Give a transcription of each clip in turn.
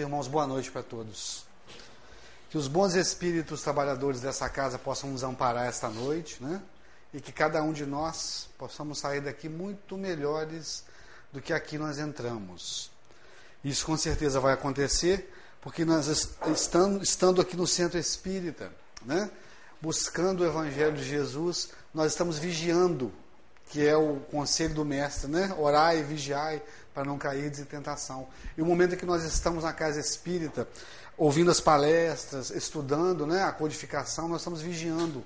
Irmãos, boa noite para todos. Que os bons espíritos trabalhadores dessa casa possam nos amparar esta noite, né? E que cada um de nós possamos sair daqui muito melhores do que aqui nós entramos. Isso com certeza vai acontecer, porque nós estando, estando aqui no centro espírita, né? buscando o Evangelho de Jesus, nós estamos vigiando, que é o conselho do Mestre, né? Orai vigiai para não cair em tentação. E o momento em que nós estamos na casa espírita, ouvindo as palestras, estudando né, a codificação, nós estamos vigiando.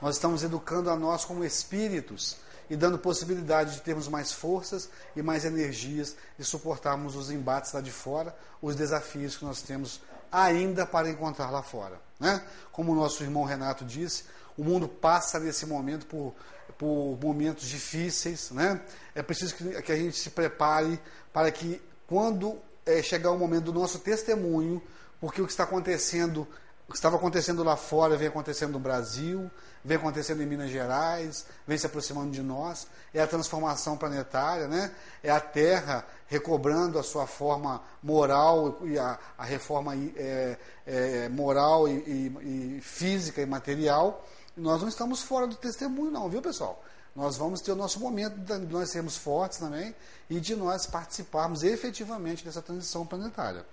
Nós estamos educando a nós como espíritos e dando possibilidade de termos mais forças e mais energias e suportarmos os embates lá de fora, os desafios que nós temos ainda para encontrar lá fora. Né? Como o nosso irmão Renato disse, o mundo passa nesse momento por por momentos difíceis, né? É preciso que, que a gente se prepare para que quando é, chegar o momento do nosso testemunho, porque o que está acontecendo, o que estava acontecendo lá fora vem acontecendo no Brasil, vem acontecendo em Minas Gerais, vem se aproximando de nós, é a transformação planetária, né? É a Terra recobrando a sua forma moral e a, a reforma é, é, moral e, e, e física e material nós não estamos fora do testemunho, não, viu, pessoal? Nós vamos ter o nosso momento de nós sermos fortes também e de nós participarmos efetivamente dessa transição planetária.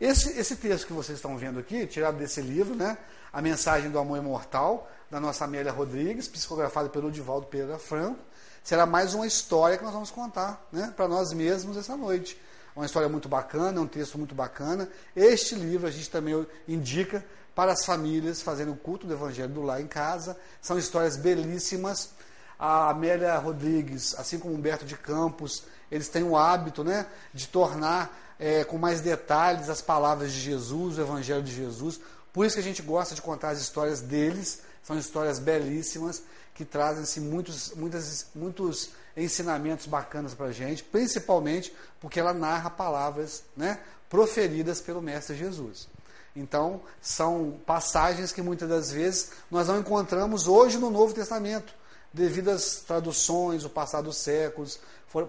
Esse, esse texto que vocês estão vendo aqui, tirado desse livro, né? A Mensagem do Amor Imortal, da nossa Amélia Rodrigues, psicografada pelo Divaldo Pereira Franco, será mais uma história que nós vamos contar né, para nós mesmos essa noite. É uma história muito bacana, é um texto muito bacana. Este livro a gente também indica para as famílias fazendo o culto do Evangelho do lar em casa. São histórias belíssimas. A Amélia Rodrigues, assim como Humberto de Campos, eles têm o hábito né, de tornar é, com mais detalhes as palavras de Jesus, o Evangelho de Jesus. Por isso que a gente gosta de contar as histórias deles. São histórias belíssimas que trazem muitos, muitas, muitos ensinamentos bacanas para a gente, principalmente porque ela narra palavras né, proferidas pelo Mestre Jesus. Então, são passagens que muitas das vezes nós não encontramos hoje no Novo Testamento, devido às traduções, o passar dos séculos,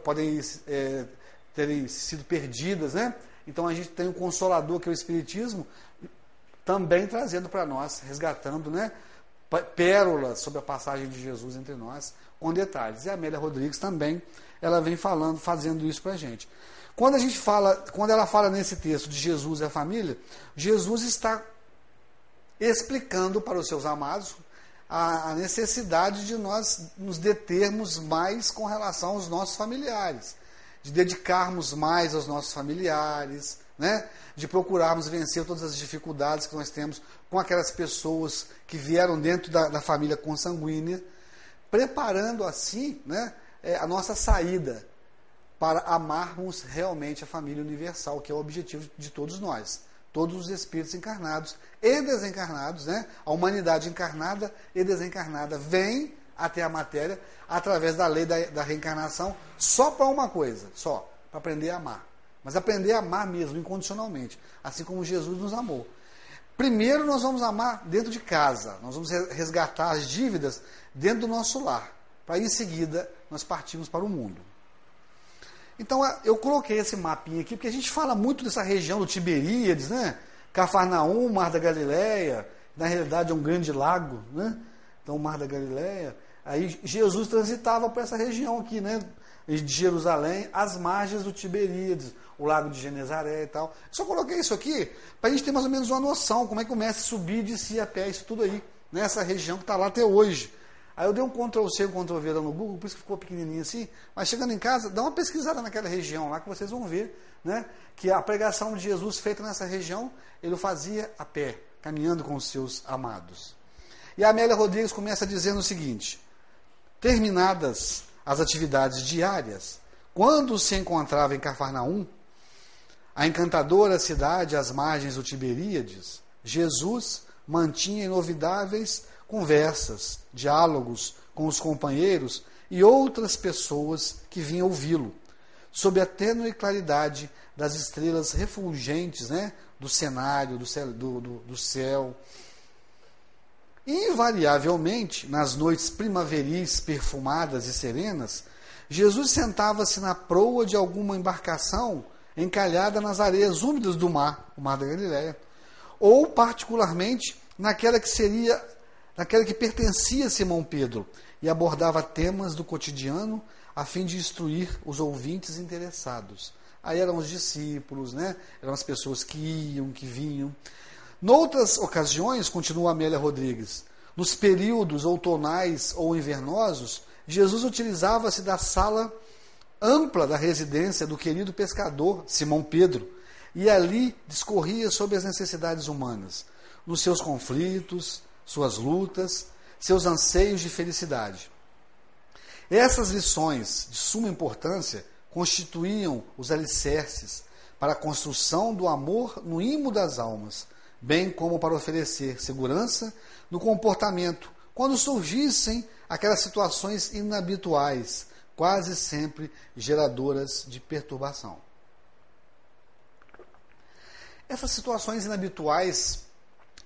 podem é, terem sido perdidas, né? Então a gente tem o um Consolador, que é o Espiritismo, também trazendo para nós, resgatando, né? Pérolas sobre a passagem de Jesus entre nós, com detalhes. E a Amélia Rodrigues também, ela vem falando, fazendo isso para a gente. Quando a gente fala, quando ela fala nesse texto de Jesus e a família, Jesus está explicando para os seus amados a, a necessidade de nós nos determos mais com relação aos nossos familiares, de dedicarmos mais aos nossos familiares, né? de procurarmos vencer todas as dificuldades que nós temos com aquelas pessoas que vieram dentro da, da família consanguínea, preparando assim né, é, a nossa saída para amarmos realmente a família universal, que é o objetivo de todos nós. Todos os espíritos encarnados e desencarnados, né? a humanidade encarnada e desencarnada, vem até a matéria através da lei da, da reencarnação só para uma coisa, só, para aprender a amar. Mas aprender a amar mesmo, incondicionalmente, assim como Jesus nos amou. Primeiro nós vamos amar dentro de casa, nós vamos resgatar as dívidas dentro do nosso lar, para em seguida nós partimos para o mundo. Então eu coloquei esse mapinha aqui, porque a gente fala muito dessa região do Tiberíades, né? Cafarnaum, Mar da Galileia, na realidade é um grande lago, né? Então, o Mar da Galileia. Aí Jesus transitava por essa região aqui, né? De Jerusalém, às margens do Tiberíades, o lago de Genezaré e tal. Só coloquei isso aqui para a gente ter mais ou menos uma noção como é que o mestre subia e descia a pé, isso tudo aí, nessa região que está lá até hoje. Aí eu dei um Ctrl C, um Ctrl V lá no Google, por isso que ficou pequenininho assim. Mas chegando em casa, dá uma pesquisada naquela região lá que vocês vão ver, né? Que a pregação de Jesus feita nessa região, ele fazia a pé, caminhando com os seus amados. E a Amélia Rodrigues começa dizendo o seguinte: terminadas as atividades diárias, quando se encontrava em Cafarnaum, a encantadora cidade às margens do Tiberíades, Jesus mantinha inovidáveis conversas, diálogos com os companheiros e outras pessoas que vinham ouvi-lo, sob a tênue claridade das estrelas refulgentes né, do cenário, do céu, do, do, do céu. Invariavelmente, nas noites primaveris perfumadas e serenas, Jesus sentava-se na proa de alguma embarcação encalhada nas areias úmidas do mar, o mar da Galileia, ou particularmente naquela que seria, naquela que pertencia a Simão Pedro e abordava temas do cotidiano a fim de instruir os ouvintes interessados. Aí eram os discípulos, né? Eram as pessoas que iam, que vinham. Noutras ocasiões, continua Amélia Rodrigues, nos períodos outonais ou invernosos, Jesus utilizava-se da sala ampla da residência do querido pescador Simão Pedro e ali discorria sobre as necessidades humanas, nos seus conflitos, suas lutas, seus anseios de felicidade. Essas lições de suma importância constituíam os alicerces para a construção do amor no imo das almas, bem como para oferecer segurança no comportamento quando surgissem aquelas situações inabituais, quase sempre geradoras de perturbação. Essas situações inabituais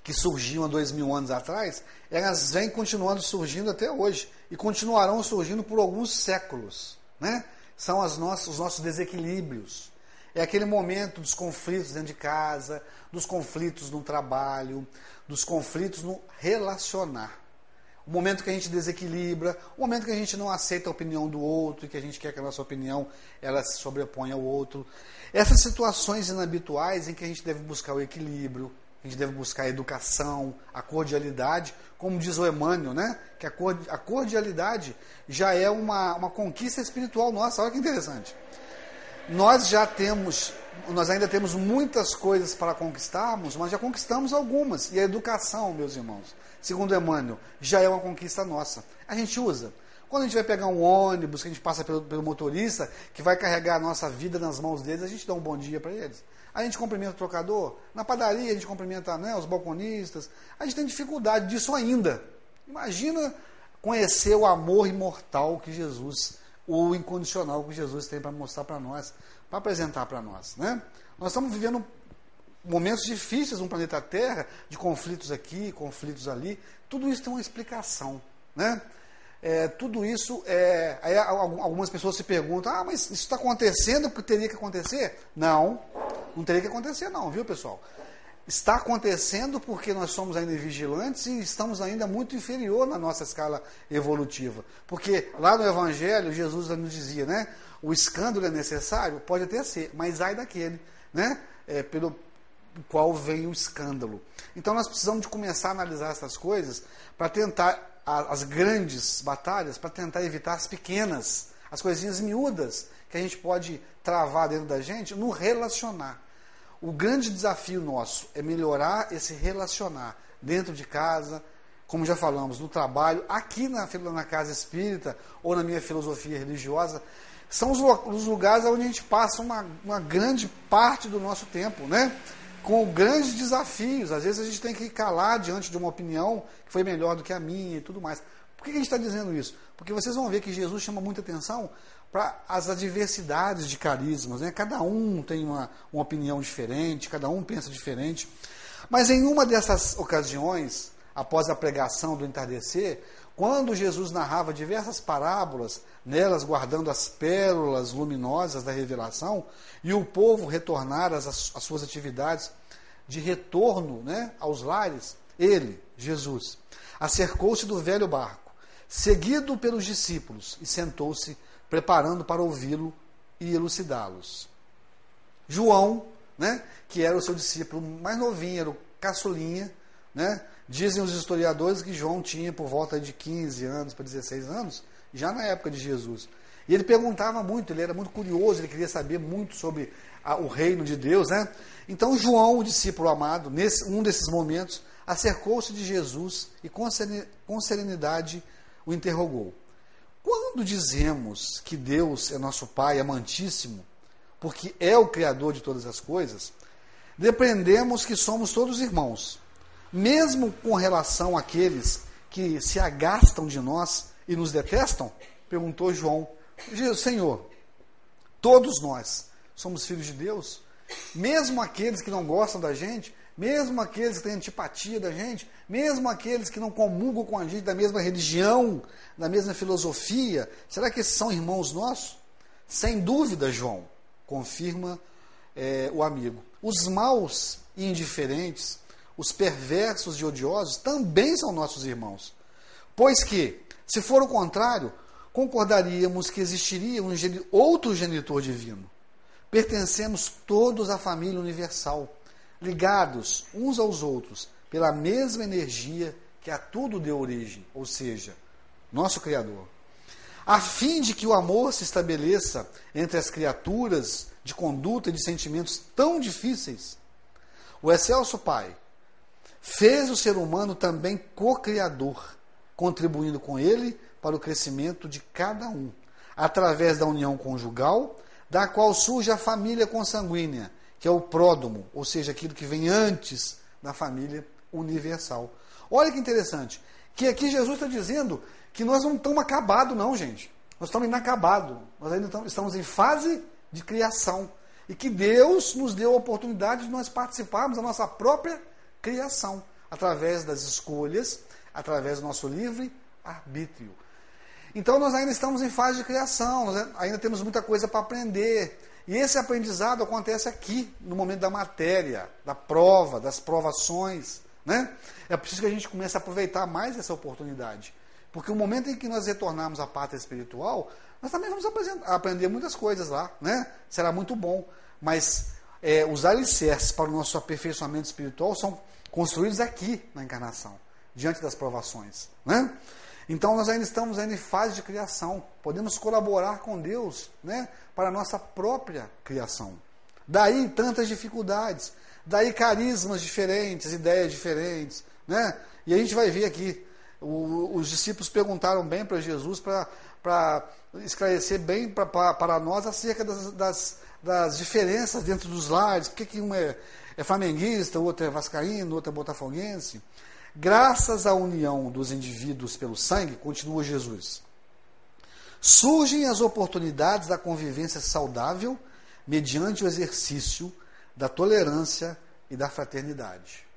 que surgiam há dois mil anos atrás, elas vêm continuando surgindo até hoje e continuarão surgindo por alguns séculos. Né? São as nossas, os nossos desequilíbrios. É aquele momento dos conflitos dentro de casa, dos conflitos no trabalho, dos conflitos no relacionar o momento que a gente desequilibra, o momento que a gente não aceita a opinião do outro e que a gente quer que a nossa opinião ela se sobreponha ao outro. Essas situações inabituais em que a gente deve buscar o equilíbrio, a gente deve buscar a educação, a cordialidade, como diz o Emmanuel, né? que a cordialidade já é uma, uma conquista espiritual nossa. Olha que interessante. Nós já temos, nós ainda temos muitas coisas para conquistarmos, mas já conquistamos algumas. E a educação, meus irmãos, segundo Emmanuel, já é uma conquista nossa. A gente usa. Quando a gente vai pegar um ônibus, que a gente passa pelo, pelo motorista, que vai carregar a nossa vida nas mãos deles, a gente dá um bom dia para eles. A gente cumprimenta o trocador. Na padaria, a gente cumprimenta né, os balconistas. A gente tem dificuldade disso ainda. Imagina conhecer o amor imortal que Jesus, o incondicional que Jesus tem para mostrar para nós, para apresentar para nós. Né? Nós estamos vivendo momentos difíceis no planeta Terra, de conflitos aqui, conflitos ali, tudo isso tem uma explicação. Né? É, tudo isso, é, aí algumas pessoas se perguntam, ah, mas isso está acontecendo porque teria que acontecer? Não, não teria que acontecer não, viu pessoal? Está acontecendo porque nós somos ainda vigilantes e estamos ainda muito inferior na nossa escala evolutiva. Porque lá no Evangelho, Jesus nos dizia, né? O escândalo é necessário? Pode até ser, mas ai daquele, né? É, pelo, qual vem o escândalo. Então nós precisamos de começar a analisar essas coisas para tentar as grandes batalhas, para tentar evitar as pequenas, as coisinhas miúdas que a gente pode travar dentro da gente no relacionar. O grande desafio nosso é melhorar esse relacionar dentro de casa, como já falamos, no trabalho, aqui na, na casa espírita ou na minha filosofia religiosa, são os, os lugares onde a gente passa uma, uma grande parte do nosso tempo, né? com grandes desafios. Às vezes a gente tem que calar diante de uma opinião que foi melhor do que a minha e tudo mais. Por que a gente está dizendo isso? Porque vocês vão ver que Jesus chama muita atenção para as adversidades de carismas. Né? Cada um tem uma, uma opinião diferente, cada um pensa diferente. Mas em uma dessas ocasiões, após a pregação do entardecer, quando Jesus narrava diversas parábolas, nelas guardando as pérolas luminosas da revelação, e o povo retornar às, às suas atividades de retorno né, aos lares, ele, Jesus, acercou-se do velho barco, seguido pelos discípulos, e sentou-se, preparando para ouvi-lo e elucidá-los. João, né, que era o seu discípulo mais novinho, era o caçulinha, né, Dizem os historiadores que João tinha por volta de 15 anos para 16 anos, já na época de Jesus. E ele perguntava muito, ele era muito curioso, ele queria saber muito sobre a, o reino de Deus, né? Então João, o discípulo amado, nesse um desses momentos, acercou-se de Jesus e com serenidade o interrogou. Quando dizemos que Deus é nosso Pai amantíssimo, porque é o Criador de todas as coisas, depreendemos que somos todos irmãos mesmo com relação àqueles que se agastam de nós e nos detestam? Perguntou João. Senhor, todos nós somos filhos de Deus, mesmo aqueles que não gostam da gente, mesmo aqueles que têm antipatia da gente, mesmo aqueles que não comungam com a gente da mesma religião, da mesma filosofia, será que esses são irmãos nossos? Sem dúvida, João, confirma é, o amigo. Os maus e indiferentes, os perversos e odiosos também são nossos irmãos. Pois que, se for o contrário, concordaríamos que existiria um outro genitor divino. Pertencemos todos à família universal, ligados uns aos outros pela mesma energia que a tudo deu origem, ou seja, nosso Criador. A fim de que o amor se estabeleça entre as criaturas de conduta e de sentimentos tão difíceis, o excelso Pai fez o ser humano também co-criador, contribuindo com ele para o crescimento de cada um, através da união conjugal, da qual surge a família consanguínea, que é o pródomo, ou seja, aquilo que vem antes da família universal. Olha que interessante, que aqui Jesus está dizendo que nós não estamos acabados, não, gente. Nós estamos inacabados. Nós ainda estamos em fase de criação. E que Deus nos deu a oportunidade de nós participarmos da nossa própria criação, através das escolhas, através do nosso livre arbítrio. Então nós ainda estamos em fase de criação, nós ainda temos muita coisa para aprender. E esse aprendizado acontece aqui, no momento da matéria, da prova, das provações. Né? É preciso que a gente comece a aproveitar mais essa oportunidade. Porque o momento em que nós retornarmos à pátria espiritual, nós também vamos aprender muitas coisas lá. Né? Será muito bom. Mas é, os alicerces para o nosso aperfeiçoamento espiritual são construídos aqui na encarnação, diante das provações. Né? Então nós ainda estamos ainda em fase de criação. Podemos colaborar com Deus né, para a nossa própria criação. Daí tantas dificuldades, daí carismas diferentes, ideias diferentes. Né? E a gente vai ver aqui, o, os discípulos perguntaram bem para Jesus para esclarecer bem para nós acerca das, das, das, diferenças dentro dos lares. Por que, que um é, é flamenguista, o outro é vascaíno, o outro é botafoguense. Graças à união dos indivíduos pelo sangue, continua Jesus, surgem as oportunidades da convivência saudável mediante o exercício da tolerância e da fraternidade.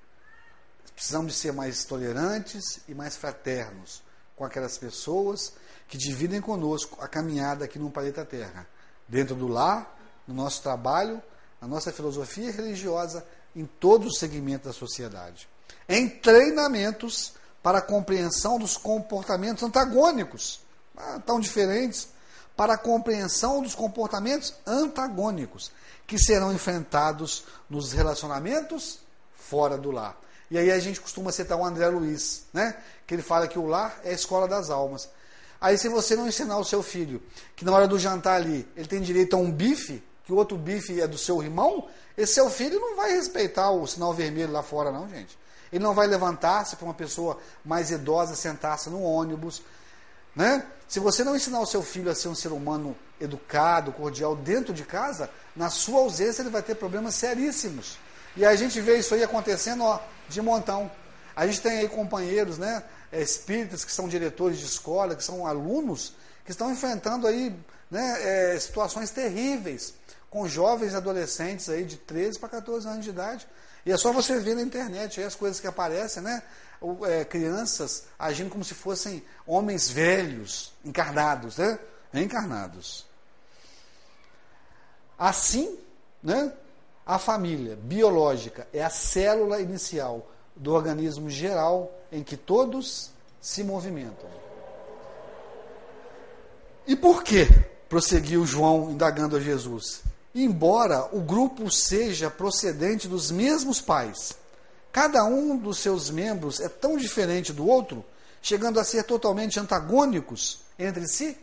Precisamos de ser mais tolerantes e mais fraternos com aquelas pessoas que dividem conosco a caminhada aqui no planeta Terra, dentro do lar, no nosso trabalho, na nossa filosofia religiosa, em todos os segmentos da sociedade em treinamentos para a compreensão dos comportamentos antagônicos, ah, tão diferentes, para a compreensão dos comportamentos antagônicos que serão enfrentados nos relacionamentos fora do lar. E aí a gente costuma citar o André Luiz, né? Que ele fala que o lar é a escola das almas. Aí se você não ensinar o seu filho que na hora do jantar ali ele tem direito a um bife, que o outro bife é do seu irmão, esse seu filho não vai respeitar o sinal vermelho lá fora não, gente. Ele não vai levantar-se para uma pessoa mais idosa sentar-se no ônibus. Né? Se você não ensinar o seu filho a ser um ser humano educado, cordial dentro de casa, na sua ausência ele vai ter problemas seríssimos. E a gente vê isso aí acontecendo ó, de montão. A gente tem aí companheiros, né, é, espíritas que são diretores de escola, que são alunos, que estão enfrentando aí né, é, situações terríveis com jovens adolescentes aí de 13 para 14 anos de idade. E é só você ver na internet aí as coisas que aparecem, né? é, crianças agindo como se fossem homens velhos, encarnados, né? Encarnados. Assim, né? A família biológica é a célula inicial do organismo geral em que todos se movimentam. E por que? Prosseguiu João indagando a Jesus embora o grupo seja procedente dos mesmos pais. Cada um dos seus membros é tão diferente do outro, chegando a ser totalmente antagônicos entre si?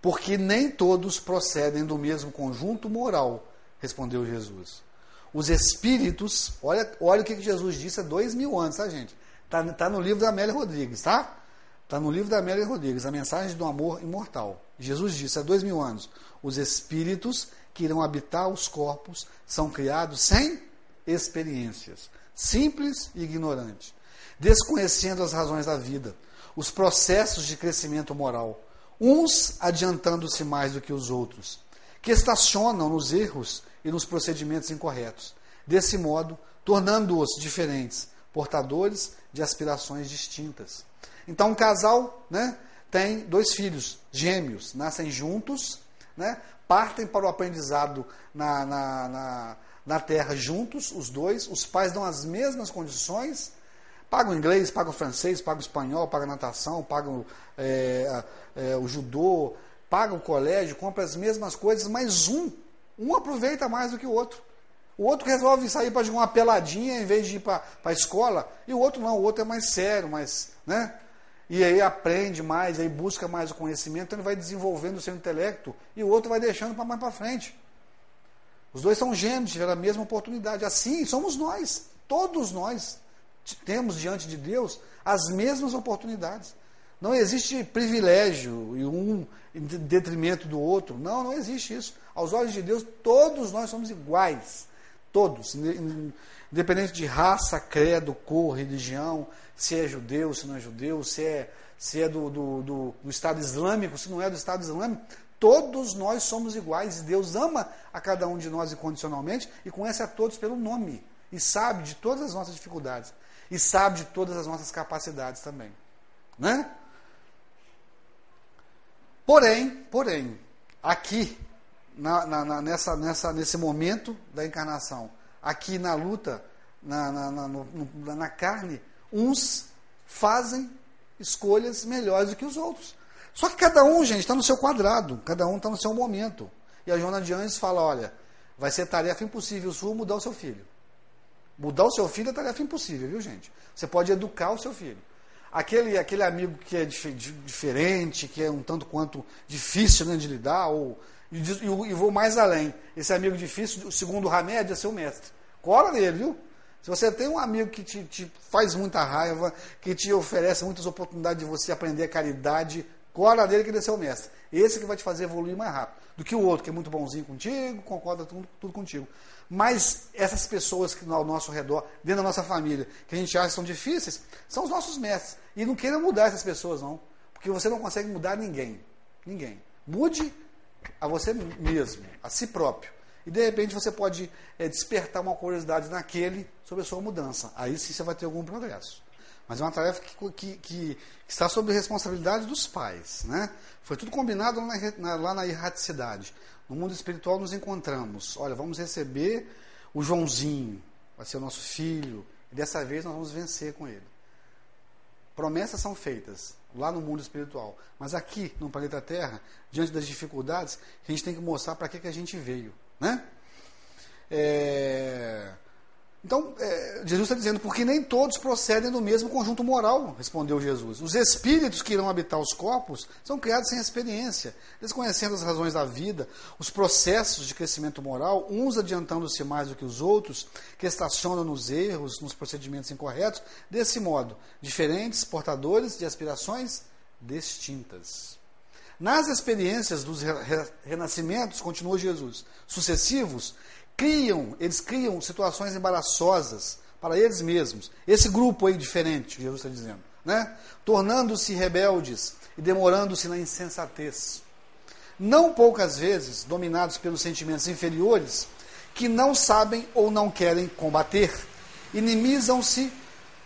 Porque nem todos procedem do mesmo conjunto moral, respondeu Jesus. Os espíritos, olha, olha o que Jesus disse há dois mil anos, tá, gente? Está tá no livro da Amélia Rodrigues, tá? Está no livro da Amélia Rodrigues, a mensagem do amor imortal. Jesus disse há dois mil anos: os espíritos que irão habitar os corpos são criados sem experiências, simples e ignorantes, desconhecendo as razões da vida, os processos de crescimento moral, uns adiantando-se mais do que os outros, que estacionam nos erros e nos procedimentos incorretos, desse modo, tornando-os diferentes, portadores de aspirações distintas. Então, um casal, né, tem dois filhos gêmeos, nascem juntos, né? partem para o aprendizado na, na, na, na terra juntos, os dois, os pais dão as mesmas condições, pagam inglês, pagam francês, pagam espanhol, pagam natação, pagam é, é, o judô, pagam o colégio, compram as mesmas coisas, mas um, um aproveita mais do que o outro. O outro resolve sair para jogar uma peladinha em vez de ir para a escola, e o outro não, o outro é mais sério, mais, né? E aí aprende mais, aí busca mais o conhecimento, então ele vai desenvolvendo o seu intelecto e o outro vai deixando para mais para frente. Os dois são gêmeos, tiveram a mesma oportunidade. Assim somos nós, todos nós temos diante de Deus as mesmas oportunidades. Não existe privilégio e um em detrimento do outro. Não, não existe isso. Aos olhos de Deus, todos nós somos iguais. Todos, independente de raça, credo, cor, religião, se é judeu, se não é judeu, se é, se é do, do, do, do Estado Islâmico, se não é do Estado Islâmico, todos nós somos iguais Deus ama a cada um de nós incondicionalmente e conhece a todos pelo nome e sabe de todas as nossas dificuldades e sabe de todas as nossas capacidades também, né? Porém, porém, aqui na, na, nessa, nessa, nesse momento da encarnação, aqui na luta, na, na, no, na carne, uns fazem escolhas melhores do que os outros. Só que cada um, gente, está no seu quadrado, cada um está no seu momento. E a Joana de Anjos fala: olha, vai ser tarefa impossível sua mudar o seu filho. Mudar o seu filho é tarefa impossível, viu, gente? Você pode educar o seu filho. Aquele, aquele amigo que é dif diferente, que é um tanto quanto difícil né, de lidar, ou, e, e, e vou mais além. Esse amigo difícil, segundo o Hamed, é seu mestre. Cola nele, viu? Se você tem um amigo que te, te, faz muita raiva, que te oferece muitas oportunidades de você aprender a caridade, cola nele que ele é seu mestre. Esse que vai te fazer evoluir mais rápido do que o outro, que é muito bonzinho contigo, concorda tudo, tudo contigo. Mas essas pessoas que ao nosso redor, dentro da nossa família, que a gente acha que são difíceis, são os nossos mestres. E não queiram mudar essas pessoas, não. Porque você não consegue mudar ninguém. Ninguém. Mude a você mesmo, a si próprio. E de repente você pode é, despertar uma curiosidade naquele sobre a sua mudança. Aí sim você vai ter algum progresso. Mas é uma tarefa que, que, que está sob responsabilidade dos pais. Né? Foi tudo combinado lá na, lá na erraticidade. No mundo espiritual nos encontramos. Olha, vamos receber o Joãozinho, vai ser o nosso filho. E dessa vez nós vamos vencer com ele. Promessas são feitas lá no mundo espiritual. Mas aqui, no planeta Terra, diante das dificuldades, a gente tem que mostrar para que, que a gente veio. Né? É... Então, é, Jesus está dizendo, porque nem todos procedem do mesmo conjunto moral, respondeu Jesus. Os espíritos que irão habitar os corpos são criados sem experiência, desconhecendo as razões da vida, os processos de crescimento moral, uns adiantando-se mais do que os outros, que estacionam nos erros, nos procedimentos incorretos, desse modo, diferentes, portadores de aspirações distintas. Nas experiências dos renascimentos, continuou Jesus, sucessivos, criam, eles criam situações embaraçosas para eles mesmos. Esse grupo aí diferente, Jesus está dizendo, né? Tornando-se rebeldes e demorando-se na insensatez. Não poucas vezes dominados pelos sentimentos inferiores que não sabem ou não querem combater, inimizam-se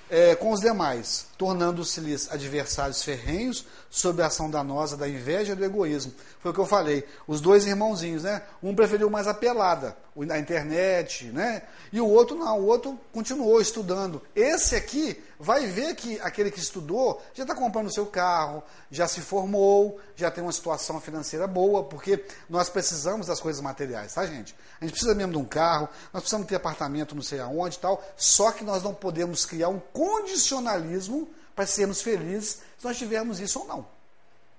é, com os demais, tornando-se-lhes adversários ferrenhos sob a ação danosa da inveja e do egoísmo. Foi o que eu falei. Os dois irmãozinhos, né? Um preferiu mais a pelada, a internet, né? E o outro não, o outro continuou estudando. Esse aqui vai ver que aquele que estudou já está comprando o seu carro, já se formou, já tem uma situação financeira boa, porque nós precisamos das coisas materiais, tá, gente? A gente precisa mesmo de um carro, nós precisamos ter apartamento não sei aonde e tal, só que nós não podemos criar um condicionalismo para sermos felizes se nós tivermos isso ou não.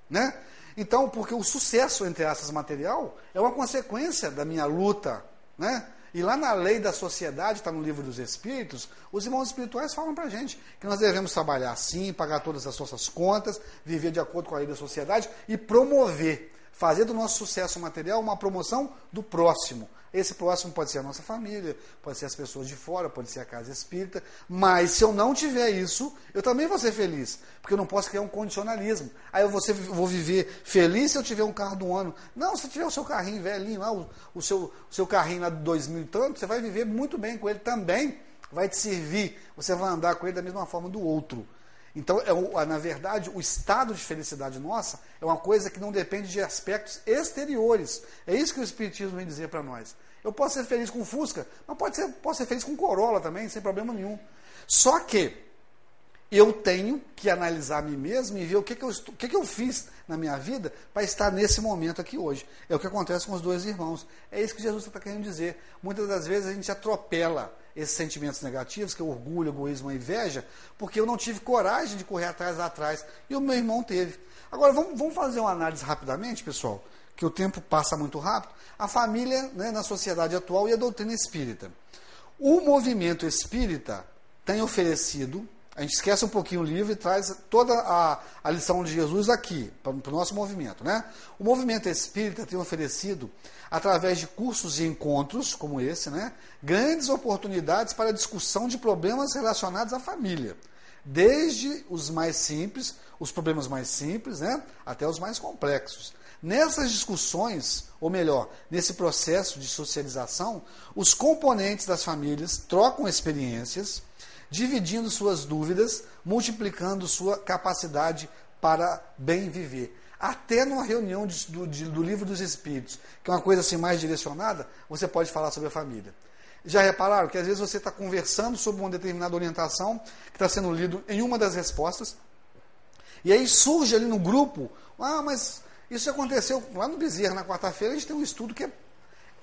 Né? Então, porque o sucesso, entre essas material, é uma consequência da minha luta, né? E lá na lei da sociedade, está no livro dos Espíritos, os irmãos espirituais falam para a gente que nós devemos trabalhar assim, pagar todas as nossas contas, viver de acordo com a lei da sociedade e promover, fazer do nosso sucesso material uma promoção do próximo. Esse próximo pode ser a nossa família, pode ser as pessoas de fora, pode ser a casa espírita, mas se eu não tiver isso, eu também vou ser feliz, porque eu não posso criar um condicionalismo. Aí eu vou, ser, vou viver feliz se eu tiver um carro do ano. Não, se tiver o seu carrinho velhinho lá, o, o, seu, o seu carrinho lá de dois mil e tanto, você vai viver muito bem com ele também, vai te servir, você vai andar com ele da mesma forma do outro. Então, é, na verdade, o estado de felicidade nossa é uma coisa que não depende de aspectos exteriores. É isso que o Espiritismo vem dizer para nós. Eu posso ser feliz com Fusca, mas pode ser, posso ser feliz com Corolla também, sem problema nenhum. Só que eu tenho que analisar a mim mesmo e ver o que, que, eu, o que, que eu fiz na minha vida para estar nesse momento aqui hoje. É o que acontece com os dois irmãos. É isso que Jesus está querendo dizer. Muitas das vezes a gente atropela esses sentimentos negativos, que é orgulho, egoísmo, inveja, porque eu não tive coragem de correr atrás lá atrás. E o meu irmão teve. Agora, vamos, vamos fazer uma análise rapidamente, pessoal, que o tempo passa muito rápido. A família né, na sociedade atual e a doutrina espírita. O movimento espírita tem oferecido, a gente esquece um pouquinho o livro e traz toda a, a lição de Jesus aqui, para o nosso movimento. Né? O movimento espírita tem oferecido através de cursos e encontros como esse, né, grandes oportunidades para discussão de problemas relacionados à família, desde os mais simples, os problemas mais simples, né, até os mais complexos. Nessas discussões, ou melhor, nesse processo de socialização, os componentes das famílias trocam experiências, dividindo suas dúvidas, multiplicando sua capacidade para bem viver até numa reunião de, do, de, do livro dos Espíritos, que é uma coisa assim mais direcionada, você pode falar sobre a família. Já repararam que às vezes você está conversando sobre uma determinada orientação que está sendo lido em uma das respostas, e aí surge ali no grupo, ah, mas isso aconteceu lá no Bezerra, na quarta-feira, a gente tem um estudo que é,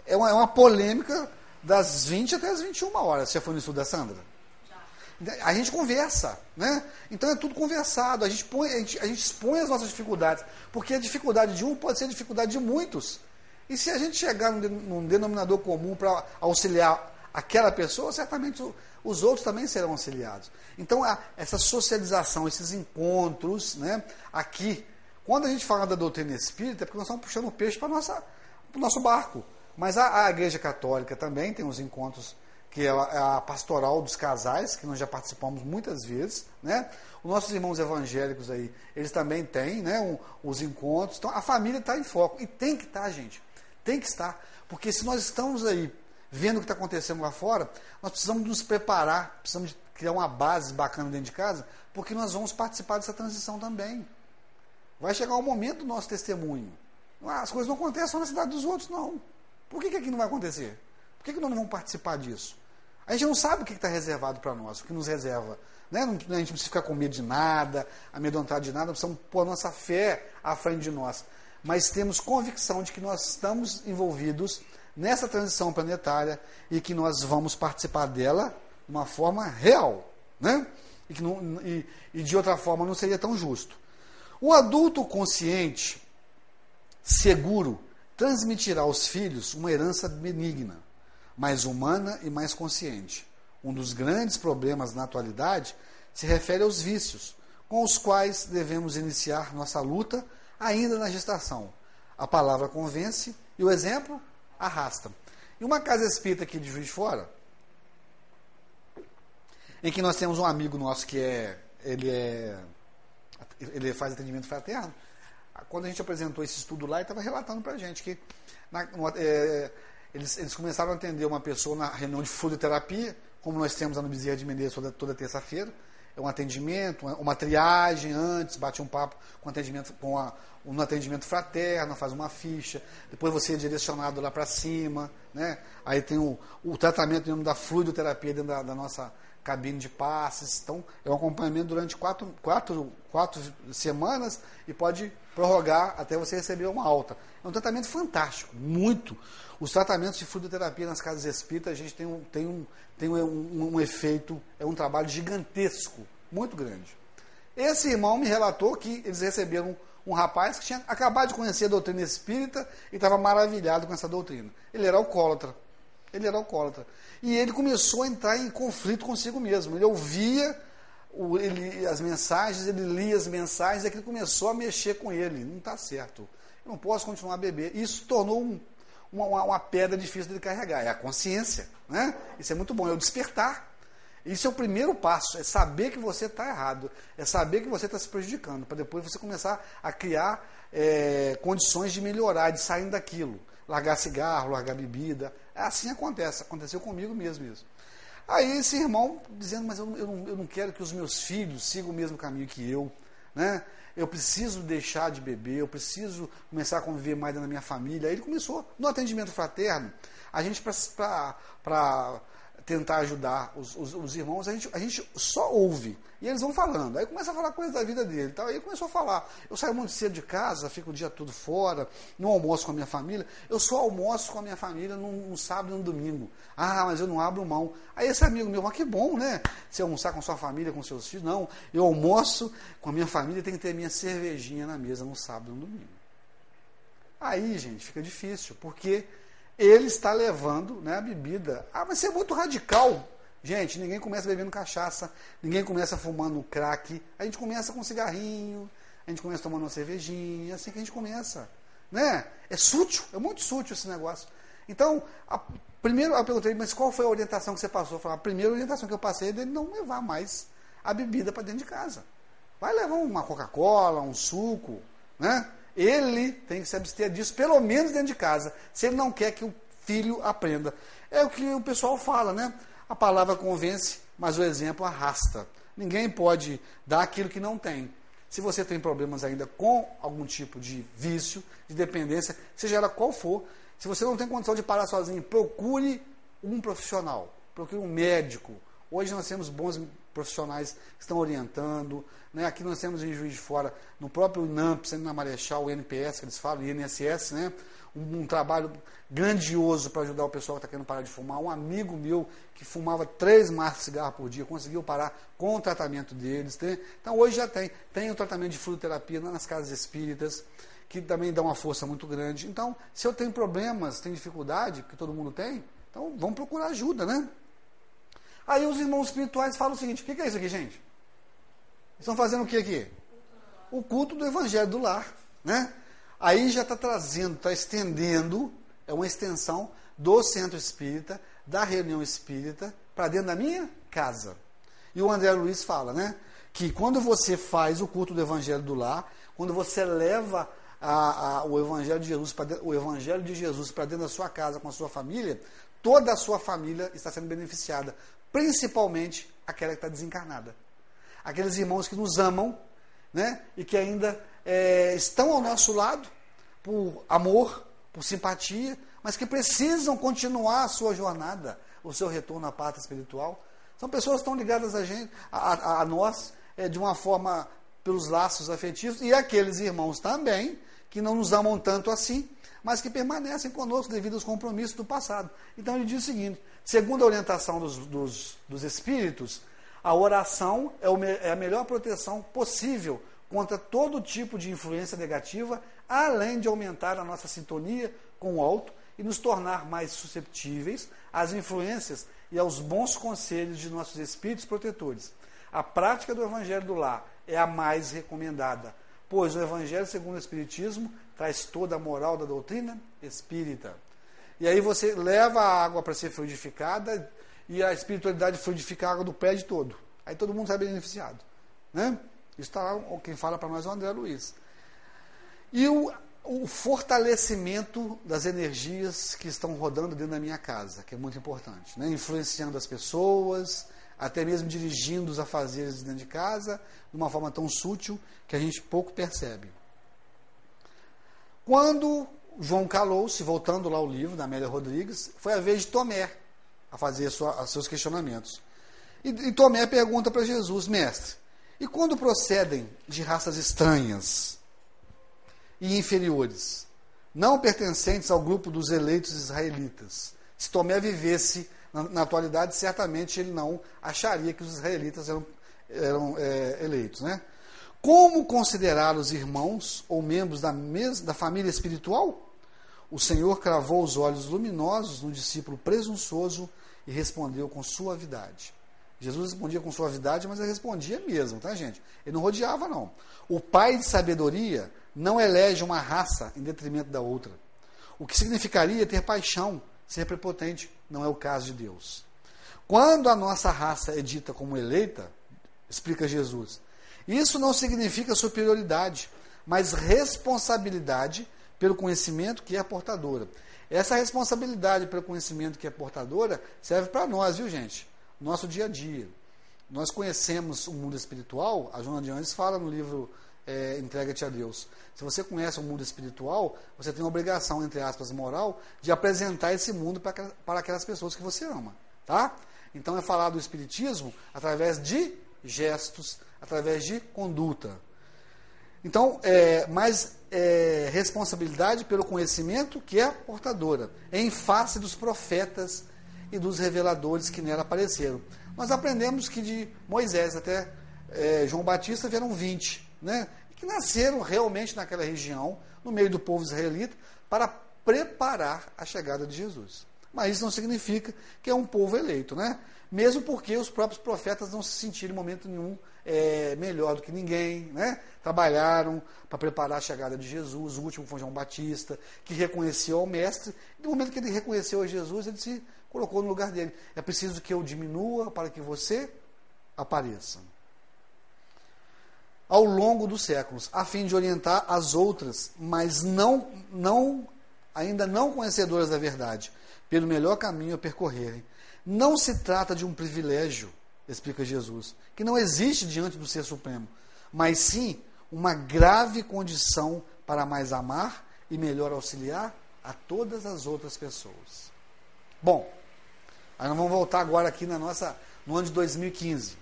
é, uma, é uma polêmica das 20 até as 21 horas. Você foi no estudo da Sandra? A gente conversa, né? Então é tudo conversado, a gente, põe, a, gente, a gente expõe as nossas dificuldades, porque a dificuldade de um pode ser a dificuldade de muitos. E se a gente chegar num, denominador comum para auxiliar aquela pessoa, certamente os outros também serão auxiliados. Então, essa socialização, esses encontros, né, aqui, quando a gente fala da doutrina espírita, é porque nós estamos puxando o peixe para o nosso barco. Mas a, a Igreja Católica também tem os encontros que é, a pastoral dos casais, que nós já participamos muitas vezes, né? Os nossos irmãos evangélicos aí, eles também têm, né, um, os encontros. Então, a família está em foco. E tem que estar, tá, gente. Tem que estar. Porque se nós estamos aí vendo o que está acontecendo lá fora, nós precisamos nos preparar, precisamos criar uma base bacana dentro de casa, porque nós vamos participar dessa transição também. Vai chegar o momento do nosso testemunho. As coisas não acontecem só na cidade dos outros, não. Por que, que aqui não vai acontecer? Que, que nós não vamos participar disso? A gente não sabe o que está reservado para nós, o que nos reserva. Né? a gente não precisa ficar com medo de nada, amedrontado de nada, precisamos pôr a nossa fé à frente de nós. Mas temos convicção de que nós estamos envolvidos nessa transição planetária e que nós vamos participar dela de uma forma real. Né? E, que não, e, e de outra forma não seria tão justo. O adulto consciente, seguro, transmitirá aos filhos uma herança benigna mais humana e mais consciente. Um dos grandes problemas na atualidade se refere aos vícios, com os quais devemos iniciar nossa luta ainda na gestação. A palavra convence e o exemplo arrasta. E uma casa espírita aqui de Juiz de Fora, em que nós temos um amigo nosso que é ele é ele faz atendimento fraterno. Quando a gente apresentou esse estudo lá, ele estava relatando para a gente que na, é, eles, eles começaram a atender uma pessoa na reunião de fluidoterapia, como nós temos no Bezerra de Menezes toda, toda terça-feira. É um atendimento, uma triagem antes, bate um papo com atendimento com a, um atendimento fraterno, faz uma ficha, depois você é direcionado lá para cima, né? Aí tem o, o tratamento dentro da fluidoterapia dentro da, da nossa cabine de passes. Então, é um acompanhamento durante quatro, quatro, quatro semanas e pode prorrogar até você receber uma alta. É um tratamento fantástico, muito. Os tratamentos de fluidoterapia nas casas espíritas, a gente tem um, tem um, tem um, um, um efeito, é um trabalho gigantesco, muito grande. Esse irmão me relatou que eles receberam um rapaz que tinha acabado de conhecer a doutrina espírita e estava maravilhado com essa doutrina. Ele era alcoólatra. Ele era alcoólatra. E ele começou a entrar em conflito consigo mesmo. Ele ouvia o, ele, as mensagens, ele lia as mensagens, e aquilo começou a mexer com ele. Não está certo. Eu não posso continuar a beber. Isso tornou um, uma, uma, pedra difícil de carregar. É a consciência. Né? Isso é muito bom, é o despertar. Isso é o primeiro passo, é saber que você está errado, é saber que você está se prejudicando, para depois você começar a criar é, condições de melhorar, de sair daquilo. Largar cigarro, largar bebida. É assim acontece, aconteceu comigo mesmo isso. Aí esse irmão dizendo, mas eu, eu, não, eu não quero que os meus filhos sigam o mesmo caminho que eu, né? Eu preciso deixar de beber, eu preciso começar a conviver mais na minha família. Aí ele começou, no atendimento fraterno, a gente para tentar ajudar os, os, os, irmãos, a gente, a gente só ouve. E eles vão falando. Aí começa a falar coisas da vida dele. Tá? Aí começou a falar. Eu saio muito cedo de casa, fico o dia todo fora, não almoço com a minha família. Eu só almoço com a minha família num, num sábado e no domingo. Ah, mas eu não abro mão. Aí esse amigo meu, mas que bom, né? Você almoçar com sua família, com seus filhos. Não, eu almoço com a minha família, tem que ter minha cervejinha na mesa no sábado e no domingo. Aí, gente, fica difícil, porque ele está levando né, a bebida. Ah, mas você é muito radical. Gente, ninguém começa bebendo cachaça, ninguém começa fumando crack. A gente começa com um cigarrinho, a gente começa tomando uma cervejinha, assim que a gente começa. Né? É sútil, é muito sútil esse negócio. Então, a, primeiro eu perguntei, mas qual foi a orientação que você passou? Falei, a primeira orientação que eu passei é dele não levar mais a bebida para dentro de casa. Vai levar uma Coca-Cola, um suco, né? Ele tem que se abster disso, pelo menos dentro de casa, se ele não quer que o filho aprenda. É o que o pessoal fala, né? A palavra convence, mas o exemplo arrasta. Ninguém pode dar aquilo que não tem. Se você tem problemas ainda com algum tipo de vício, de dependência, seja ela qual for, se você não tem condição de parar sozinho, procure um profissional, procure um médico. Hoje nós temos bons profissionais que estão orientando. Né? Aqui nós temos em Juiz de Fora, no próprio INAMP, sendo na Marechal, o NPS, que eles falam, INSS, né? um, um trabalho grandioso para ajudar o pessoal que está querendo parar de fumar. Um amigo meu que fumava três maços de cigarro por dia, conseguiu parar com o tratamento deles. Tem, então hoje já tem. Tem o tratamento de frutoterapia nas casas espíritas, que também dá uma força muito grande. Então, se eu tenho problemas, tenho dificuldade, que todo mundo tem, então vamos procurar ajuda, né? Aí os irmãos espirituais falam o seguinte: o que é isso aqui, gente? Estão fazendo o que aqui? O culto do evangelho do lar. Né? Aí já está trazendo, está estendendo, é uma extensão do centro espírita, da reunião espírita, para dentro da minha casa. E o André Luiz fala, né? Que quando você faz o culto do evangelho do lar, quando você leva a, a, o evangelho de Jesus para o evangelho de Jesus para dentro da sua casa com a sua família, toda a sua família está sendo beneficiada, principalmente aquela que está desencarnada. Aqueles irmãos que nos amam né, e que ainda é, estão ao nosso lado por amor, por simpatia, mas que precisam continuar a sua jornada, o seu retorno à pátria espiritual. São pessoas que estão ligadas a, gente, a, a, a nós é, de uma forma pelos laços afetivos, e aqueles irmãos também, que não nos amam tanto assim, mas que permanecem conosco devido aos compromissos do passado. Então ele diz o seguinte: segundo a orientação dos, dos, dos espíritos, a oração é, o, é a melhor proteção possível contra todo tipo de influência negativa, além de aumentar a nossa sintonia com o alto e nos tornar mais susceptíveis às influências e aos bons conselhos de nossos espíritos protetores. A prática do Evangelho do Lar é a mais recomendada, pois o Evangelho segundo o Espiritismo traz toda a moral da doutrina espírita. E aí você leva a água para ser fluidificada e a espiritualidade fluidifica a água do prédio todo. Aí todo mundo sai beneficiado. Né? Isso está lá, quem fala para nós é o André Luiz. E o, o fortalecimento das energias que estão rodando dentro da minha casa, que é muito importante. Né? Influenciando as pessoas, até mesmo dirigindo os afazeres dentro de casa, de uma forma tão sutil que a gente pouco percebe. Quando João calou-se, voltando lá ao livro da Amélia Rodrigues, foi a vez de Tomé a fazer sua, seus questionamentos. E, e Tomé pergunta para Jesus, mestre, e quando procedem de raças estranhas e inferiores, não pertencentes ao grupo dos eleitos israelitas? Se Tomé vivesse na, na atualidade, certamente ele não acharia que os israelitas eram, eram é, eleitos, né? Como considerar os irmãos ou membros da, mes, da família espiritual? O Senhor cravou os olhos luminosos no discípulo presunçoso e respondeu com suavidade. Jesus respondia com suavidade, mas ele respondia mesmo, tá, gente? Ele não rodeava, não. O pai de sabedoria não elege uma raça em detrimento da outra. O que significaria ter paixão, ser prepotente, não é o caso de Deus. Quando a nossa raça é dita como eleita, explica Jesus, isso não significa superioridade, mas responsabilidade pelo conhecimento que é portadora. Essa responsabilidade pelo conhecimento que é portadora serve para nós, viu, gente? no nosso dia a dia. Nós conhecemos o mundo espiritual, a Joana de Anjos fala no livro é, Entrega-te a Deus. Se você conhece o mundo espiritual, você tem a obrigação, entre aspas, moral, de apresentar esse mundo para, para aquelas pessoas que você ama. Tá? Então é falar do Espiritismo através de gestos, através de conduta. Então, é, mais é, responsabilidade pelo conhecimento que é portadora, em face dos profetas e dos reveladores que nela apareceram. Nós aprendemos que de Moisés até é, João Batista vieram 20, né, que nasceram realmente naquela região, no meio do povo israelita, para preparar a chegada de Jesus. Mas isso não significa que é um povo eleito, né? Mesmo porque os próprios profetas não se sentiram em momento nenhum é, melhor do que ninguém, né? Trabalharam para preparar a chegada de Jesus. O último foi João Batista, que reconheceu ao Mestre. E no momento que ele reconheceu a Jesus, ele se colocou no lugar dele. É preciso que eu diminua para que você apareça. Ao longo dos séculos, a fim de orientar as outras, mas não, não ainda não conhecedoras da verdade, pelo melhor caminho a percorrerem. Não se trata de um privilégio, explica Jesus, que não existe diante do Ser Supremo, mas sim uma grave condição para mais amar e melhor auxiliar a todas as outras pessoas. Bom, aí nós vamos voltar agora aqui na nossa, no ano de 2015.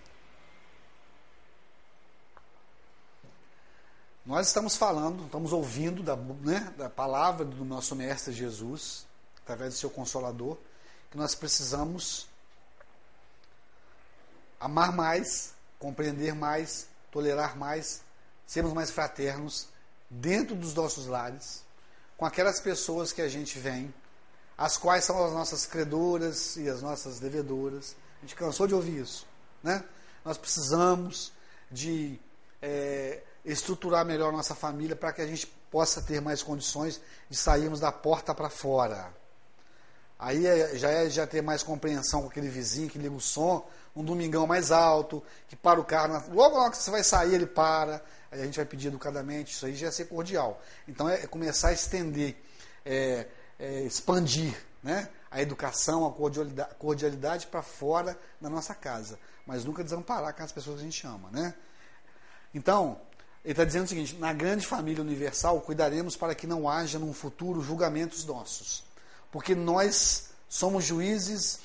Nós estamos falando, estamos ouvindo da, né, da palavra do nosso Mestre Jesus, através do seu Consolador, que nós precisamos amar mais, compreender mais, tolerar mais, sermos mais fraternos dentro dos nossos lares, com aquelas pessoas que a gente vem, as quais são as nossas credoras e as nossas devedoras. A gente cansou de ouvir isso. Né? Nós precisamos de é, estruturar melhor nossa família para que a gente possa ter mais condições de sairmos da porta para fora. Aí é, já é já ter mais compreensão com aquele vizinho que liga o som, um domingão mais alto, que para o carro, logo logo que você vai sair, ele para, aí a gente vai pedir educadamente, isso aí já é ser cordial. Então é, é começar a estender, é, é, expandir né, a educação, a cordialidade, cordialidade para fora da nossa casa, mas nunca desamparar com as pessoas que a gente ama. Né? Então, ele está dizendo o seguinte: na grande família universal, cuidaremos para que não haja num futuro julgamentos nossos porque nós somos juízes,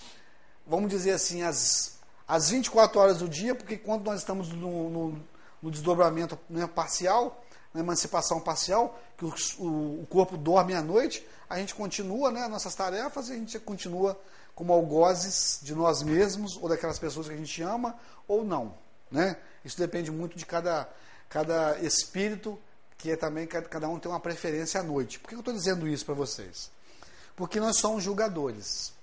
vamos dizer assim, às, às 24 horas do dia, porque quando nós estamos no, no, no desdobramento né, parcial, na emancipação parcial, que o, o, o, corpo dorme à noite, a gente continua né, nossas tarefas e a gente continua como algozes de nós mesmos ou daquelas pessoas que a gente ama ou não. Né? Isso depende muito de cada, cada espírito, que é também cada um tem uma preferência à noite. Por que eu estou dizendo isso para vocês? Porque nós somos julgadores.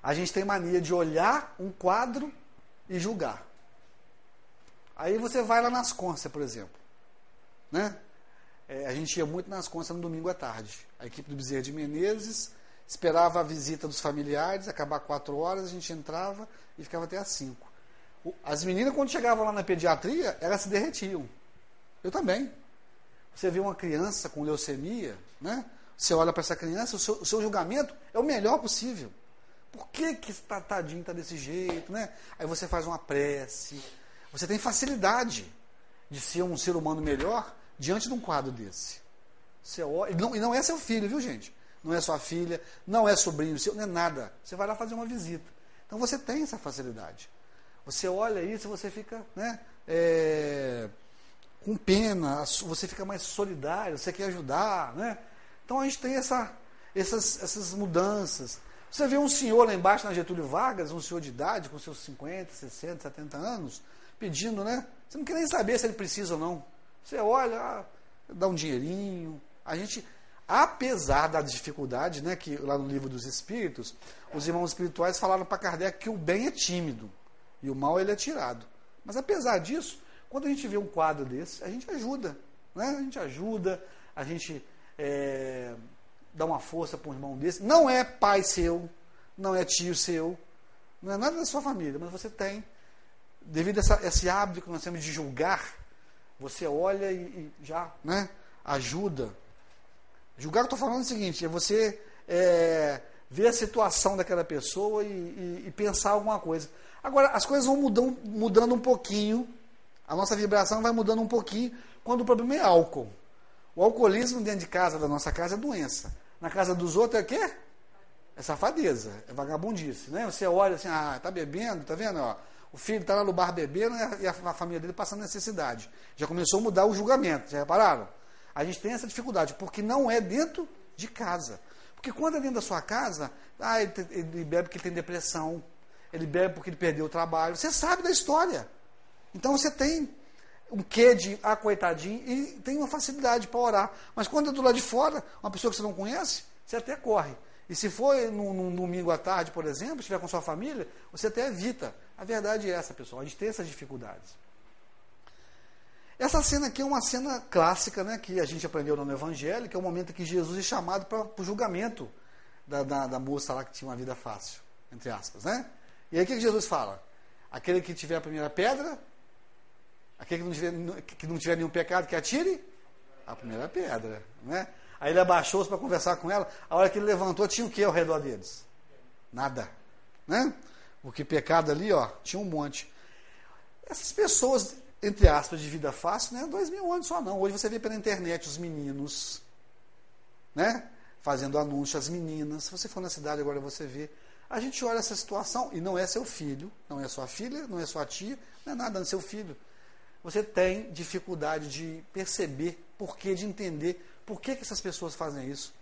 A gente tem mania de olhar um quadro e julgar. Aí você vai lá nas Conchas, por exemplo. Né? É, a gente ia muito nas Conchas no domingo à tarde. A equipe do Bezerra de Menezes esperava a visita dos familiares, acabar quatro horas, a gente entrava e ficava até às cinco. As meninas, quando chegavam lá na pediatria, elas se derretiam. Eu também. Você vê uma criança com leucemia, né? Você olha para essa criança, o seu, o seu, julgamento é o melhor possível. Por que, que esse tadinho está desse jeito? Né? Aí você faz uma prece. Você tem facilidade de ser um ser humano melhor diante de um quadro desse. Você olha, e, não, e não é seu filho, viu gente? Não é sua filha, não é sobrinho seu, não é nada. Você vai lá fazer uma visita. Então você tem essa facilidade. Você olha isso você fica né, é, com pena, você fica mais solidário, você quer ajudar. Né? Então a gente tem essa, essas, essas mudanças. Você vê um senhor lá embaixo na Getúlio Vargas, um senhor de idade, com seus 50, 60, 70 anos, pedindo, né? Você não quer nem saber se ele precisa ou não. Você olha, ah, dá um dinheirinho. A gente, apesar da dificuldade, né, que lá no livro dos Espíritos, os irmãos espirituais falaram para Kardec que o bem é tímido e o mal ele é tirado. Mas apesar disso, quando a gente vê um quadro desse, a gente ajuda, né? A gente ajuda, a gente é, dar uma força para um irmão desse. Não é pai seu, não é tio seu, não é nada da sua família, mas você tem, devido a essa, esse hábito que nós temos de julgar, você olha e, e já né, ajuda. Julgar, eu estou falando o seguinte, é você é, ver a situação daquela pessoa e, e, e pensar alguma coisa. Agora, as coisas vão mudando, mudando um pouquinho, a nossa vibração vai mudando um pouquinho quando o problema é álcool. O alcoolismo dentro de casa, da nossa casa, é doença. Na casa dos outros é o quê? É safadeza, é vagabundice. Né? Você olha assim, ah, tá bebendo, tá vendo? Ó, o filho está lá no bar bebendo e a, família dele passando necessidade. Já começou a mudar o julgamento, já repararam? A gente tem essa dificuldade, porque não é dentro de casa. Porque quando é dentro da sua casa, ah, ele, ele bebe porque ele tem depressão, ele bebe porque ele perdeu o trabalho. Você sabe da história. Então você tem um quê de ah, coitadinho e tem uma facilidade para orar. Mas quando é do lado de fora, uma pessoa que você não conhece, você até corre. E se for num, num domingo à tarde, por exemplo, estiver com sua família, você até evita. A verdade é essa, pessoal. A gente tem essas dificuldades. Essa cena aqui é uma cena clássica, né, que a gente aprendeu no Evangelho, que é o momento que Jesus é chamado para o julgamento da, da, da, moça lá que tinha uma vida fácil, entre aspas. Né? E aí o que, Jesus fala? Aquele que tiver a primeira pedra, aquele que não tiver, que não tiver nenhum pecado, que atire a primeira pedra. Né? Aí ele abaixou-se para conversar com ela. A hora que ele levantou, tinha o que ao redor deles? Nada. Né? Porque pecado ali, ó, tinha um monte. Essas pessoas, entre aspas, de vida fácil, né? Dois mil anos só não. Hoje você vê pela internet os meninos, né? Fazendo anúncio, as meninas. Se você for na cidade agora, você vê. A gente olha essa situação e não é seu filho, não é sua filha, não é sua tia, não é nada, não é seu filho. Você tem dificuldade de perceber, porquê, de entender por que, que essas pessoas fazem isso.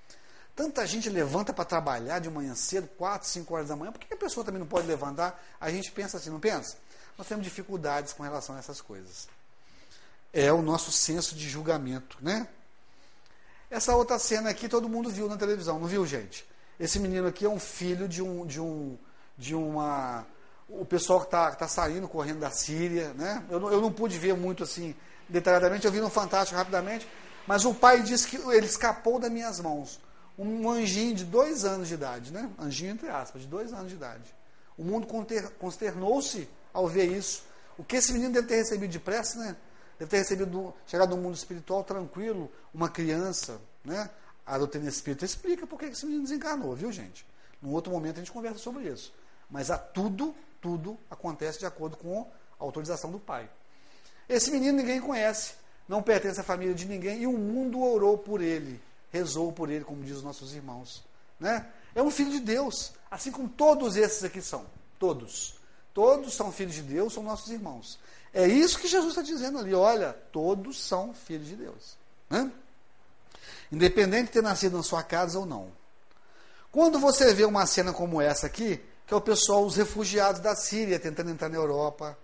Tanta gente levanta para trabalhar de manhã cedo, 4, 5 horas da manhã, por que a pessoa também não pode levantar? A gente pensa assim, não pensa? Nós temos dificuldades com relação a essas coisas. É o nosso senso de julgamento, né? Essa outra cena aqui todo mundo viu na televisão, não viu, gente? Esse menino aqui é um filho de um de um de uma o pessoal que está tá saindo correndo da Síria, né? Eu, eu não pude ver muito assim detalhadamente, eu vi no Fantástico rapidamente, mas o pai disse que ele escapou das minhas mãos um anjinho de dois anos de idade, né? Anjinho entre aspas, de dois anos de idade. O mundo consternou-se ao ver isso. O que esse menino deve ter recebido de pressa, né? Deve ter recebido, chegado do mundo espiritual tranquilo, uma criança, né? A doutrina espírita explica por que esse menino desencarnou, viu, gente? Num outro momento a gente conversa sobre isso. Mas a tudo, tudo acontece de acordo com a autorização do pai. Esse menino ninguém conhece, não pertence à família de ninguém, e o mundo orou por ele rezou por ele, como diz os nossos irmãos. Né? É um filho de Deus, assim como todos esses aqui são. Todos. Todos são filhos de Deus, são nossos irmãos. É isso que Jesus está dizendo ali. Olha, todos são filhos de Deus. Né? Independente de ter nascido na sua casa ou não. Quando você vê uma cena como essa aqui, que é o pessoal, os refugiados da Síria tentando entrar na Europa,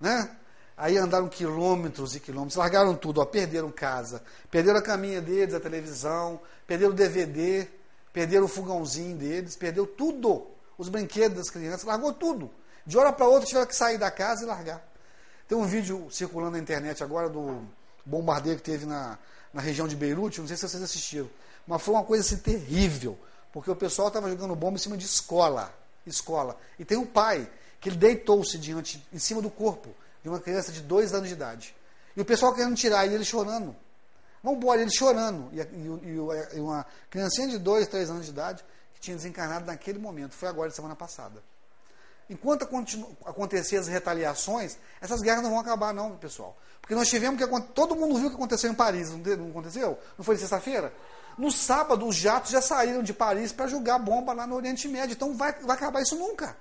né? Aí andaram quilômetros e quilômetros, largaram tudo, ó, perderam casa, perderam a caminha deles, a televisão, perderam o DVD, perderam o fogãozinho deles, perdeu tudo, os brinquedos das crianças, largou tudo. De hora para outra tiveram que sair da casa e largar. Tem um vídeo circulando na internet agora do bombardeio que teve na, na região de Beirute, não sei se vocês assistiram, mas foi uma coisa assim terrível, porque o pessoal estava jogando bomba em cima de escola, escola. E tem um pai que ele deitou-se diante, em cima do corpo de uma criança de dois anos de idade. E o pessoal querendo tirar, e ele chorando. Vamos embora, ele chorando. E, e, e, uma criancinha de dois, três anos de idade que tinha desencarnado naquele momento. Foi agora, semana passada. Enquanto acontecer as retaliações, essas guerras não vão acabar, não, pessoal. Porque nós tivemos que. Todo mundo viu o que aconteceu em Paris, não, aconteceu? Não foi sexta-feira? No sábado, os jatos já saíram de Paris para jogar bomba lá no Oriente Médio. Então vai, vai acabar isso nunca.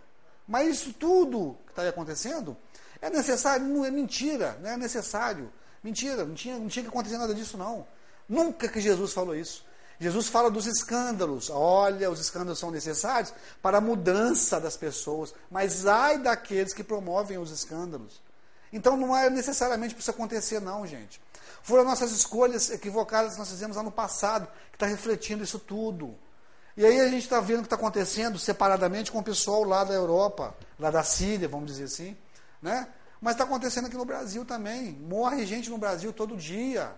Mas isso tudo que está acontecendo é necessário? Não é mentira, não é necessário. Mentira, não tinha, não tinha que acontecer nada disso, não. Nunca que Jesus falou isso. Jesus fala dos escândalos. Olha, os escândalos são necessários para a mudança das pessoas, mas ai daqueles que promovem os escândalos. Então não é necessariamente para isso acontecer, não, gente. Foram nossas escolhas equivocadas que nós fizemos ano passado, que está refletindo isso tudo. E aí a gente está vendo o que está acontecendo separadamente com o pessoal lá da Europa, lá da Síria, vamos dizer assim. Né? Mas está acontecendo aqui no Brasil também. Morre gente no Brasil todo dia.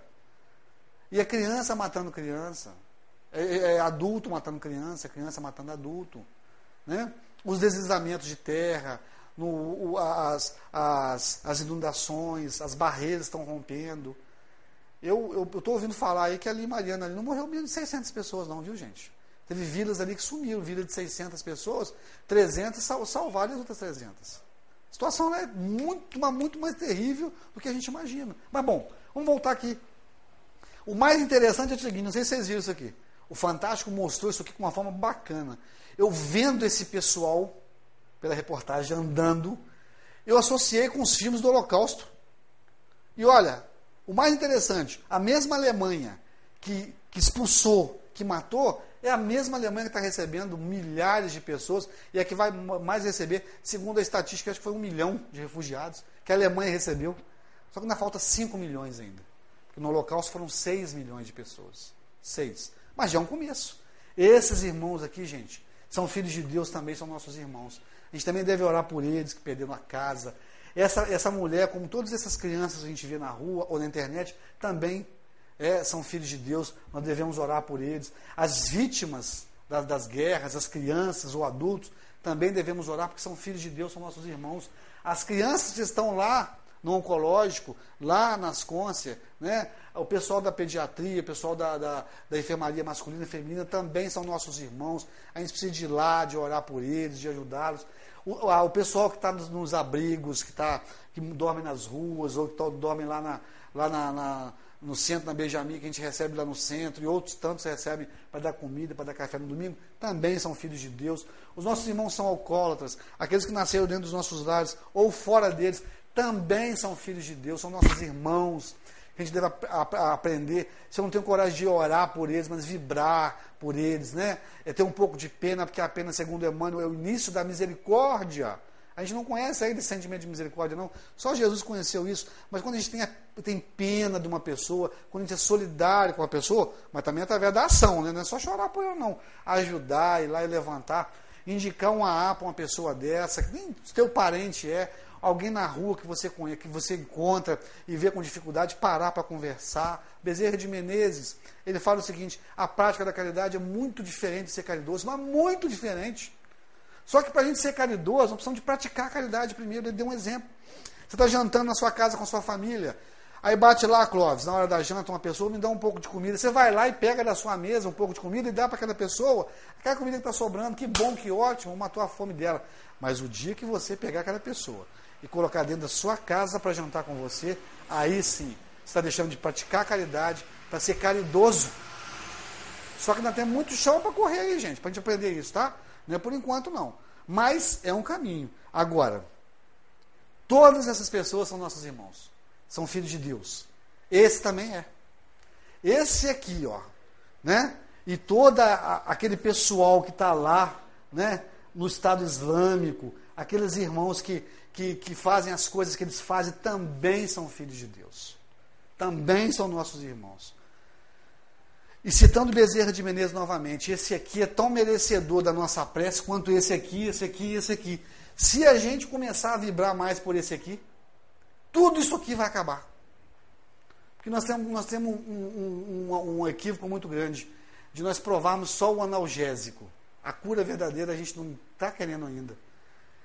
E é criança matando criança. É, é, é adulto matando criança, criança matando adulto. Né? Os deslizamentos de terra, no, o, as, as, as inundações, as barreiras estão rompendo. Eu estou ouvindo falar aí que ali Mariana ali não morreu menos de 600 pessoas, não, viu, gente? Teve vilas ali que sumiram, vila de 600 pessoas, 300 sal, salvaram as outras 300. A situação é muito, muito mais terrível do que a gente imagina. Mas bom, vamos voltar aqui. O mais interessante é o seguinte, não sei se vocês viram isso aqui. O Fantástico mostrou isso aqui com uma forma bacana. Eu vendo esse pessoal, pela reportagem, andando, eu associei com os filmes do Holocausto. E olha, o mais interessante, a mesma Alemanha que, que expulsou, que matou, é a mesma Alemanha que está recebendo milhares de pessoas e é que vai mais receber, segundo a estatística, acho que foi um milhão de refugiados que a Alemanha recebeu. Só que ainda falta 5 milhões ainda. Porque no Holocausto foram 6 milhões de pessoas. 6. Mas já é um começo. Esses irmãos aqui, gente, são filhos de Deus também, são nossos irmãos. A gente também deve orar por eles que perderam a casa. Essa, essa mulher, como todas essas crianças que a gente vê na rua ou na internet, também é, são filhos de Deus, nós devemos orar por eles. As vítimas das, das guerras, as crianças ou adultos, também devemos orar porque são filhos de Deus, são nossos irmãos. As crianças que estão lá no oncológico, lá nas Côncia, né? o pessoal da pediatria, o pessoal da, da, da, enfermaria masculina e feminina também são nossos irmãos. A gente precisa de ir lá, de orar por eles, de ajudá-los. O, o, pessoal que está nos, abrigos, que, tá, que dorme nas ruas, ou que tá, dorme lá, na, lá na, na no centro, na Benjamin, que a gente recebe lá no centro, e outros tantos recebem para dar comida, para dar café no domingo, também são filhos de Deus. Os nossos irmãos são alcoólatras, aqueles que nasceram dentro dos nossos lares ou fora deles, também são filhos de Deus, são nossos irmãos. A gente deve aprender. Se eu não tenho coragem de orar por eles, mas vibrar por eles, né? É ter um pouco de pena, porque a pena, segundo Emmanuel, é o início da misericórdia. A gente não conhece ainda esse sentimento de misericórdia, não. Só Jesus conheceu isso. Mas quando a gente tem, a, tem pena de uma pessoa, quando a gente é solidário com a pessoa, mas também através da ação, né? não é só chorar por ela, não. Ajudar, ir lá e levantar. Indicar um AA para uma pessoa dessa, que nem teu parente é, alguém na rua que você conhece, que você encontra e vê com dificuldade, parar para conversar. Bezerra de Menezes, ele fala o seguinte: a prática da caridade é muito diferente de ser caridoso, mas muito diferente. Só que para a gente ser caridoso, nós precisamos de praticar a caridade primeiro. Ele deu um exemplo. Você está jantando na sua casa com a sua família. Aí bate lá, Clóvis, na hora da janta, uma pessoa me dá um pouco de comida. Você vai lá e pega da sua mesa um pouco de comida e dá para aquela pessoa. Aquela comida que está sobrando, que bom, que ótimo, matou a fome dela. Mas o dia que você pegar aquela pessoa e colocar dentro da sua casa para jantar com você, aí sim, você está deixando de praticar caridade para ser caridoso. Só que ainda tem muito chão para correr aí, gente, para a gente aprender isso, tá? Não é por enquanto, não. Mas é um caminho. Agora, todas essas pessoas são nossos irmãos. São filhos de Deus. Esse também é. Esse aqui, ó. Né? E todo aquele pessoal que está lá, né? No Estado Islâmico, aqueles irmãos que, que, que fazem as coisas que eles fazem, também são filhos de Deus. Também são nossos irmãos. E citando Bezerra de Menezes novamente, esse aqui é tão merecedor da nossa prece quanto esse aqui, esse aqui, esse aqui. Se a gente começar a vibrar mais por esse aqui, tudo isso aqui vai acabar. Porque nós temos, nós temos um, um, um, equívoco muito grande de nós provarmos só o analgésico. A cura verdadeira a gente não está querendo ainda.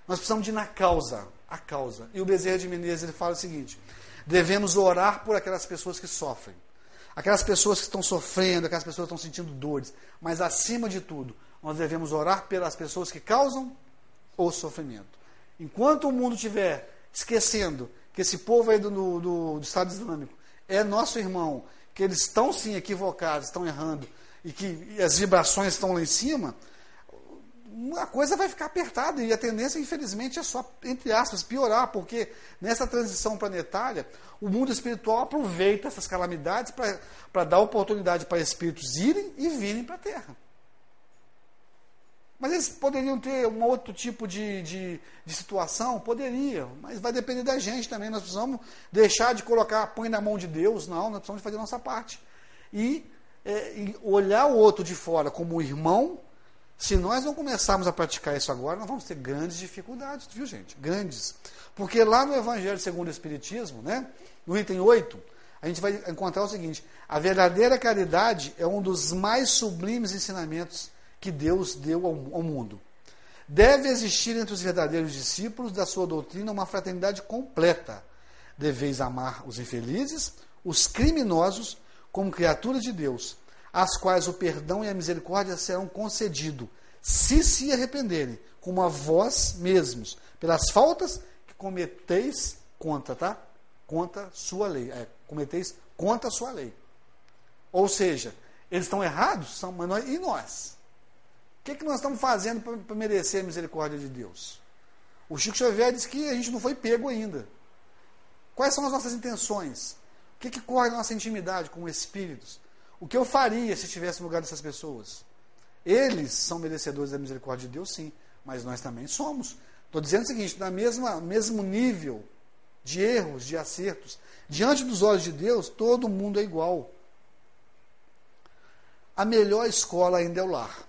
Nós precisamos de ir na causa, a causa. E o Bezerra de Menezes ele fala o seguinte: devemos orar por aquelas pessoas que sofrem aquelas pessoas que estão sofrendo, aquelas pessoas que estão sentindo dores, mas acima de tudo, nós devemos orar pelas pessoas que causam o sofrimento. Enquanto o mundo estiver esquecendo que esse povo aí do, do, do Estado Islâmico é nosso irmão, que eles estão sim equivocados, estão errando, e que as vibrações estão lá em cima, a coisa vai ficar apertada e a tendência, infelizmente, é só, entre aspas, piorar, porque nessa transição planetária, o mundo espiritual aproveita essas calamidades para dar oportunidade para espíritos irem e virem para a Terra. Mas eles poderiam ter um outro tipo de, de, de, situação? Poderiam, mas vai depender da gente também. Nós precisamos deixar de colocar, põe na mão de Deus, não, nós precisamos fazer a nossa parte. E, é, e olhar o outro de fora como irmão se nós não começarmos a praticar isso agora, nós vamos ter grandes dificuldades, viu gente? Grandes. Porque lá no Evangelho segundo o Espiritismo, né, no item 8, a gente vai encontrar o seguinte: a verdadeira caridade é um dos mais sublimes ensinamentos que Deus deu ao, ao mundo. Deve existir entre os verdadeiros discípulos da sua doutrina uma fraternidade completa. Deveis amar os infelizes, os criminosos, como criaturas de Deus, às quais o perdão e a misericórdia serão concedidos, se se arrependerem, como a vós mesmos, pelas faltas que cometeis contra, tá? Contra sua lei. É, cometeis contra a sua lei. Ou seja, eles estão errados, são, mas nós, e nós? O que, que nós estamos fazendo para merecer a misericórdia de Deus? O Chico Xavier diz que a gente não foi pego ainda. Quais são as nossas intenções? O que, que corre na nossa intimidade com espíritos? O que eu faria se estivesse no lugar dessas pessoas? Eles são merecedores da misericórdia de Deus, sim, mas nós também somos. Estou dizendo o seguinte: na mesma mesmo nível de erros, de acertos, diante dos olhos de Deus, todo mundo é igual. A melhor escola ainda é o lar.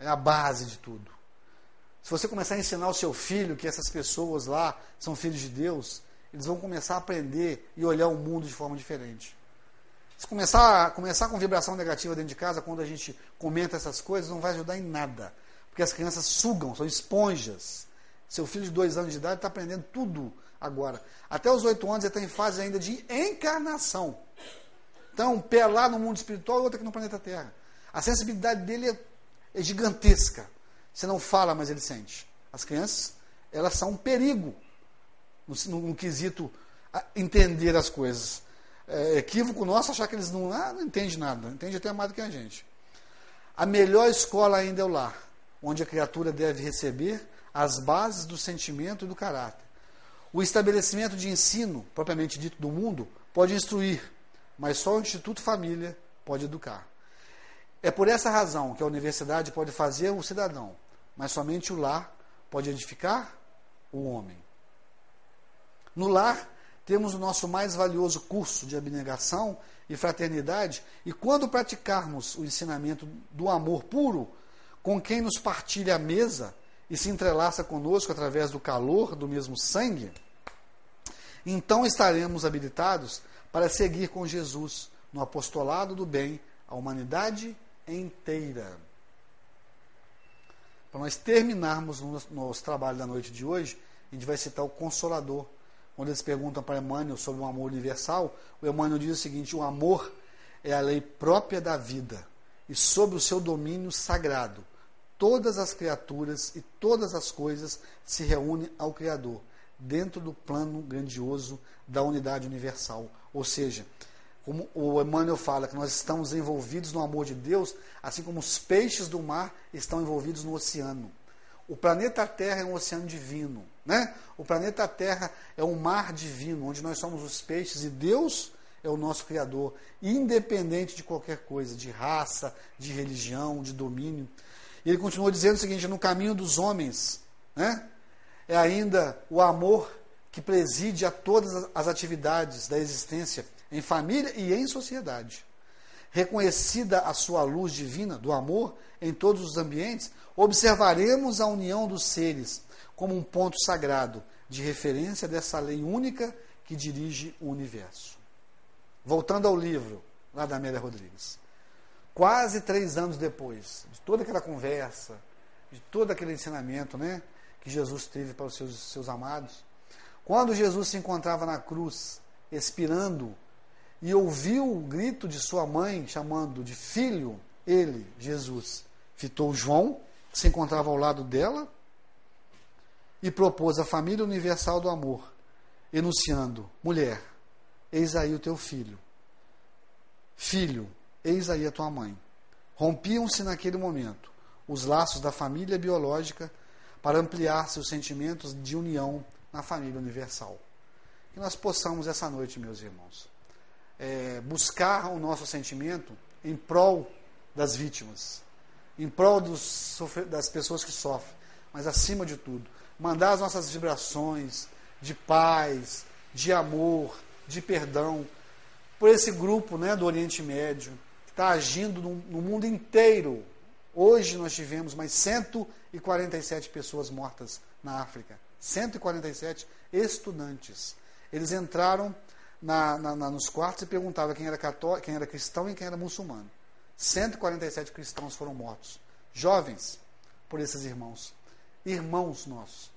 É a base de tudo. Se você começar a ensinar o seu filho que essas pessoas lá são filhos de Deus, eles vão começar a aprender e olhar o mundo de forma diferente. Se começar, começar com vibração negativa dentro de casa, quando a gente comenta essas coisas, não vai ajudar em nada. Porque as crianças sugam, são esponjas. Seu filho de dois anos de idade está aprendendo tudo agora. Até os oito anos ele está em fase ainda de encarnação. Então, um pé lá no mundo espiritual e outro aqui no planeta Terra. A sensibilidade dele é, é gigantesca. Você não fala, mas ele sente. As crianças, elas são um perigo no, no, no quesito entender as coisas. É equívoco nosso achar que eles não, ah, não entendem nada, entende até mais do que a gente. A melhor escola ainda é o lar, onde a criatura deve receber as bases do sentimento e do caráter. O estabelecimento de ensino, propriamente dito do mundo, pode instruir, mas só o Instituto Família pode educar. É por essa razão que a universidade pode fazer o cidadão, mas somente o lar pode edificar o homem. No lar, temos o nosso mais valioso curso de abnegação e fraternidade, e quando praticarmos o ensinamento do amor puro, com quem nos partilha a mesa e se entrelaça conosco através do calor do mesmo sangue, então estaremos habilitados para seguir com Jesus no apostolado do bem à humanidade inteira. Para nós terminarmos o nosso trabalho da noite de hoje, a gente vai citar o Consolador. Quando eles perguntam para Emmanuel sobre o amor universal, o Emmanuel diz o seguinte: o amor é a lei própria da vida e sobre o seu domínio sagrado. Todas as criaturas e todas as coisas se reúnem ao Criador, dentro do plano grandioso da unidade universal. Ou seja, como o Emmanuel fala, que nós estamos envolvidos no amor de Deus, assim como os peixes do mar estão envolvidos no oceano. O planeta Terra é um oceano divino, né? O planeta Terra é um mar divino, onde nós somos os peixes e Deus é o nosso Criador, independente de qualquer coisa, de raça, de religião, de domínio. E ele continua dizendo o seguinte: no caminho dos homens, né? É ainda o amor que preside a todas as atividades da existência em família e em sociedade. Reconhecida a sua luz divina do amor em todos os ambientes, observaremos a união dos seres como um ponto sagrado de referência dessa lei única que dirige o universo. Voltando ao livro, lá da Amélia Rodrigues. Quase três anos depois de toda aquela conversa, de todo aquele ensinamento né, que Jesus teve para os seus, seus amados, quando Jesus se encontrava na cruz, expirando e ouviu o grito de sua mãe chamando de filho, ele, Jesus, fitou João, se encontrava ao lado dela, e propôs a família universal do amor, enunciando: mulher, eis aí o teu filho. Filho, eis aí a tua mãe. Rompiam-se naquele momento os laços da família biológica para ampliar seus sentimentos de união na família universal. Que nós possamos essa noite, meus irmãos, é, buscar o nosso sentimento em prol das vítimas, em prol dos, das pessoas que sofrem, mas acima de tudo, mandar as nossas vibrações de paz, de amor, de perdão, por esse grupo né, do Oriente Médio, que está agindo no, no mundo inteiro. Hoje nós tivemos mais 147 pessoas mortas na África. 147 estudantes. Eles entraram na, na, na, nos quartos e perguntava quem era, quem era cristão e quem era muçulmano. 147 cristãos foram mortos. Jovens, por esses irmãos. Irmãos nossos.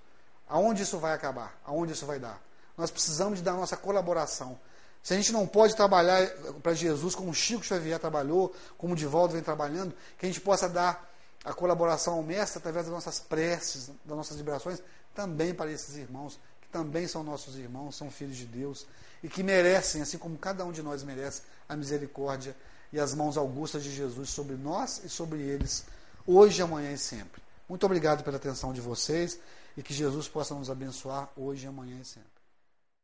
Aonde isso vai acabar? Aonde isso vai dar? Nós precisamos de dar nossa colaboração. Se a gente não pode trabalhar para Jesus como Chico Xavier trabalhou, como o Divaldo vem trabalhando, que a gente possa dar a colaboração ao Mestre através das nossas preces, das nossas vibrações, também para esses irmãos, que também são nossos irmãos, são filhos de Deus, e que merecem, assim como cada um de nós merece, a misericórdia e as mãos augustas de Jesus sobre nós e sobre eles, hoje, amanhã e sempre. Muito obrigado pela atenção de vocês e que Jesus possa nos abençoar hoje, amanhã e sempre.